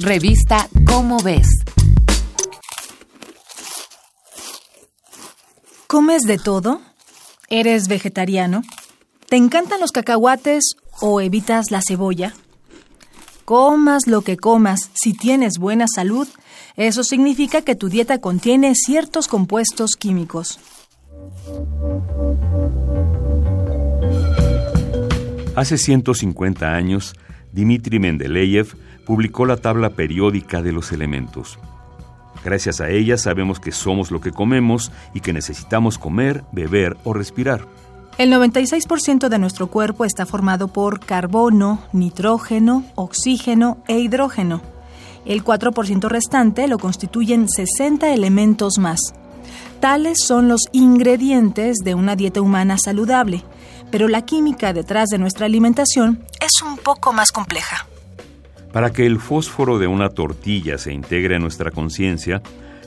Revista Cómo ves. ¿Comes de todo? ¿Eres vegetariano? ¿Te encantan los cacahuates o evitas la cebolla? Comas lo que comas, si tienes buena salud, eso significa que tu dieta contiene ciertos compuestos químicos. Hace 150 años, Dmitri Mendeleev publicó la tabla periódica de los elementos. Gracias a ella sabemos que somos lo que comemos y que necesitamos comer, beber o respirar. El 96% de nuestro cuerpo está formado por carbono, nitrógeno, oxígeno e hidrógeno. El 4% restante lo constituyen 60 elementos más. Tales son los ingredientes de una dieta humana saludable, pero la química detrás de nuestra alimentación es un poco más compleja. Para que el fósforo de una tortilla se integre a nuestra conciencia,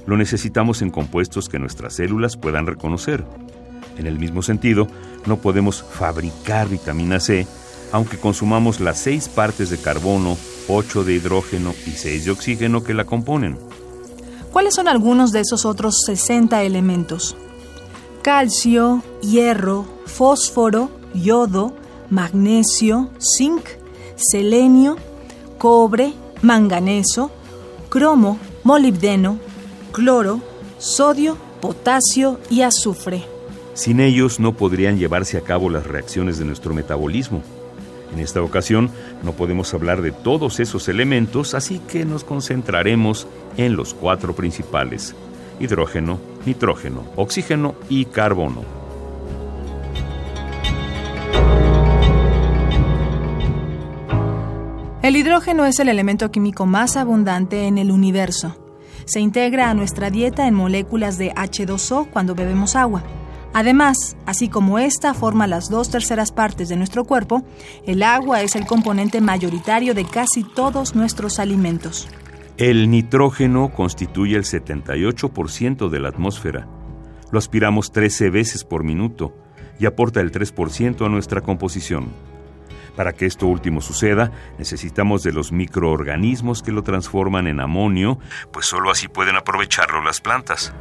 lo necesitamos en compuestos que nuestras células puedan reconocer. En el mismo sentido, no podemos fabricar vitamina C aunque consumamos las seis partes de carbono, ocho de hidrógeno y seis de oxígeno que la componen. ¿Cuáles son algunos de esos otros 60 elementos? Calcio, hierro, fósforo, yodo, magnesio, zinc, selenio, cobre, manganeso, cromo, molibdeno, cloro, sodio, potasio y azufre. Sin ellos no podrían llevarse a cabo las reacciones de nuestro metabolismo. En esta ocasión no podemos hablar de todos esos elementos, así que nos concentraremos en los cuatro principales, hidrógeno, nitrógeno, oxígeno y carbono. El hidrógeno es el elemento químico más abundante en el universo. Se integra a nuestra dieta en moléculas de H2O cuando bebemos agua. Además, así como esta forma las dos terceras partes de nuestro cuerpo, el agua es el componente mayoritario de casi todos nuestros alimentos. El nitrógeno constituye el 78% de la atmósfera. Lo aspiramos 13 veces por minuto y aporta el 3% a nuestra composición. Para que esto último suceda, necesitamos de los microorganismos que lo transforman en amonio, pues solo así pueden aprovecharlo las plantas.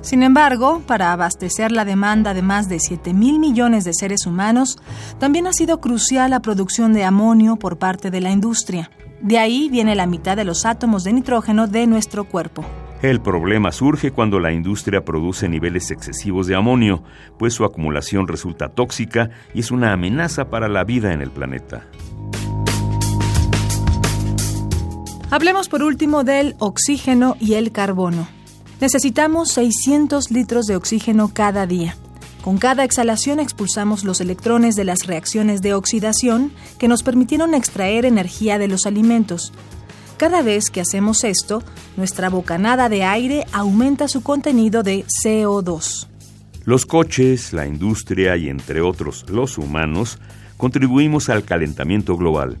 Sin embargo, para abastecer la demanda de más de 7 mil millones de seres humanos, también ha sido crucial la producción de amonio por parte de la industria. De ahí viene la mitad de los átomos de nitrógeno de nuestro cuerpo. El problema surge cuando la industria produce niveles excesivos de amonio, pues su acumulación resulta tóxica y es una amenaza para la vida en el planeta. Hablemos por último del oxígeno y el carbono. Necesitamos 600 litros de oxígeno cada día. Con cada exhalación expulsamos los electrones de las reacciones de oxidación que nos permitieron extraer energía de los alimentos, cada vez que hacemos esto, nuestra bocanada de aire aumenta su contenido de CO2. Los coches, la industria y entre otros los humanos contribuimos al calentamiento global.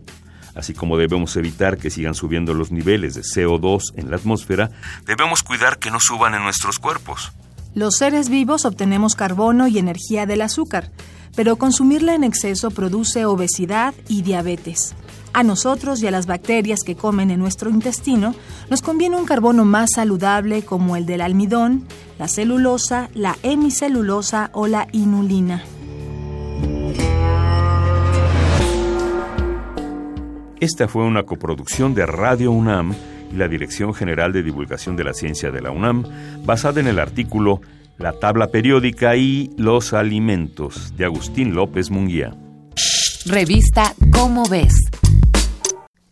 Así como debemos evitar que sigan subiendo los niveles de CO2 en la atmósfera, debemos cuidar que no suban en nuestros cuerpos. Los seres vivos obtenemos carbono y energía del azúcar, pero consumirla en exceso produce obesidad y diabetes. A nosotros y a las bacterias que comen en nuestro intestino nos conviene un carbono más saludable como el del almidón, la celulosa, la hemicelulosa o la inulina. Esta fue una coproducción de Radio UNAM y la Dirección General de Divulgación de la Ciencia de la UNAM, basada en el artículo La tabla periódica y los alimentos de Agustín López Munguía. Revista Cómo ves.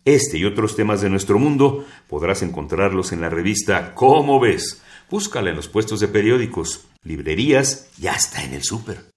Este y otros temas de nuestro mundo podrás encontrarlos en la revista Cómo ves. Búscala en los puestos de periódicos, librerías y hasta en el súper.